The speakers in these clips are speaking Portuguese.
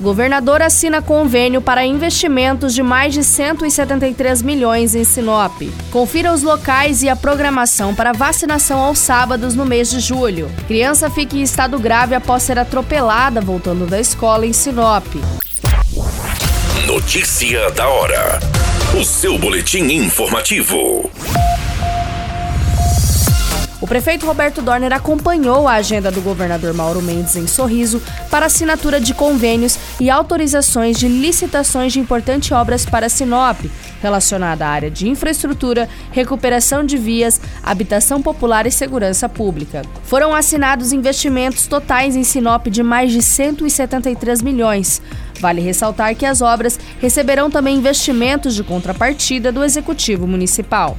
Governador assina convênio para investimentos de mais de 173 milhões em Sinop. Confira os locais e a programação para vacinação aos sábados no mês de julho. Criança fica em estado grave após ser atropelada voltando da escola em Sinop. Notícia da hora. O seu boletim informativo. O prefeito Roberto Dorner acompanhou a agenda do governador Mauro Mendes em Sorriso para assinatura de convênios e autorizações de licitações de importantes obras para Sinop, relacionada à área de infraestrutura, recuperação de vias, habitação popular e segurança pública. Foram assinados investimentos totais em Sinop de mais de 173 milhões. Vale ressaltar que as obras receberão também investimentos de contrapartida do Executivo Municipal.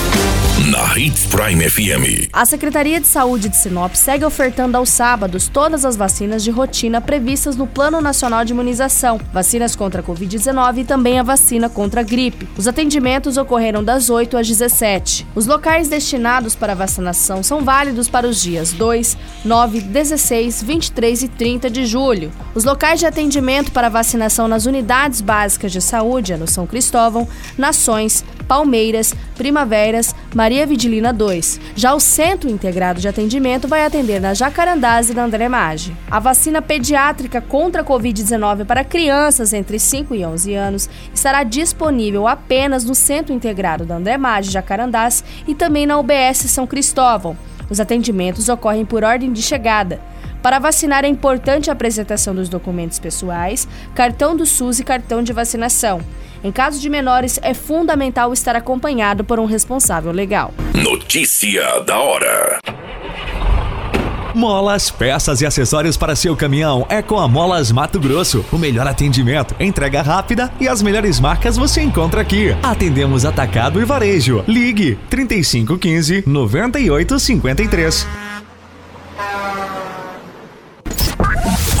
Na Hits Prime FM. A Secretaria de Saúde de Sinop segue ofertando aos sábados todas as vacinas de rotina previstas no Plano Nacional de Imunização, vacinas contra a Covid-19 e também a vacina contra a gripe. Os atendimentos ocorreram das 8 às 17. Os locais destinados para vacinação são válidos para os dias 2, 9, 16, 23 e 30 de julho. Os locais de atendimento para vacinação nas unidades básicas de saúde é no São Cristóvão, Nações, Palmeiras, Primaveras, Maria Vidilina 2. Já o Centro Integrado de Atendimento vai atender na Jacarandás e na André Maggi. A vacina pediátrica contra a Covid-19 para crianças entre 5 e 11 anos estará disponível apenas no Centro Integrado da André Maggi Jacarandás e também na UBS São Cristóvão. Os atendimentos ocorrem por ordem de chegada. Para vacinar é importante a apresentação dos documentos pessoais, cartão do SUS e cartão de vacinação. Em caso de menores, é fundamental estar acompanhado por um responsável legal. Notícia da hora. Molas, peças e acessórios para seu caminhão é com a Molas Mato Grosso. O melhor atendimento, entrega rápida e as melhores marcas você encontra aqui. Atendemos atacado e varejo. Ligue 3515 9853. A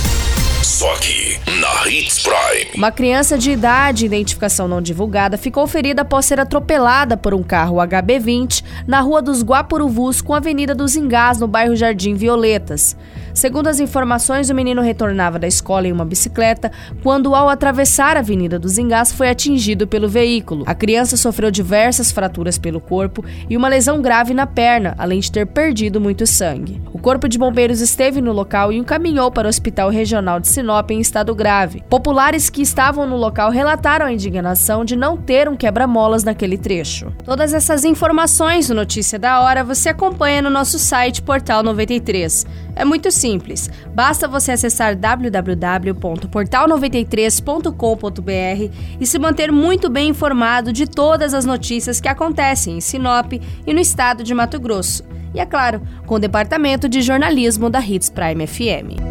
Só aqui na Hits Prime. Uma criança de idade, identificação não divulgada, ficou ferida após ser atropelada por um carro HB20 na Rua dos Guapuruvus com a Avenida dos Engás, no bairro Jardim Violetas. Segundo as informações, o menino retornava da escola em uma bicicleta quando, ao atravessar a Avenida dos Engás, foi atingido pelo veículo. A criança sofreu diversas fraturas pelo corpo e uma lesão grave na perna, além de ter perdido muito sangue. O Corpo de Bombeiros esteve no local e encaminhou para o Hospital Regional de Sinop em estado grave. Populares que estavam no local relataram a indignação de não ter um quebra-molas naquele trecho. Todas essas informações no Notícia da Hora você acompanha no nosso site Portal 93. É muito simples. Basta você acessar www.portal93.com.br e se manter muito bem informado de todas as notícias que acontecem em Sinop e no estado de Mato Grosso. E é claro, com o departamento de jornalismo da Hits Prime FM.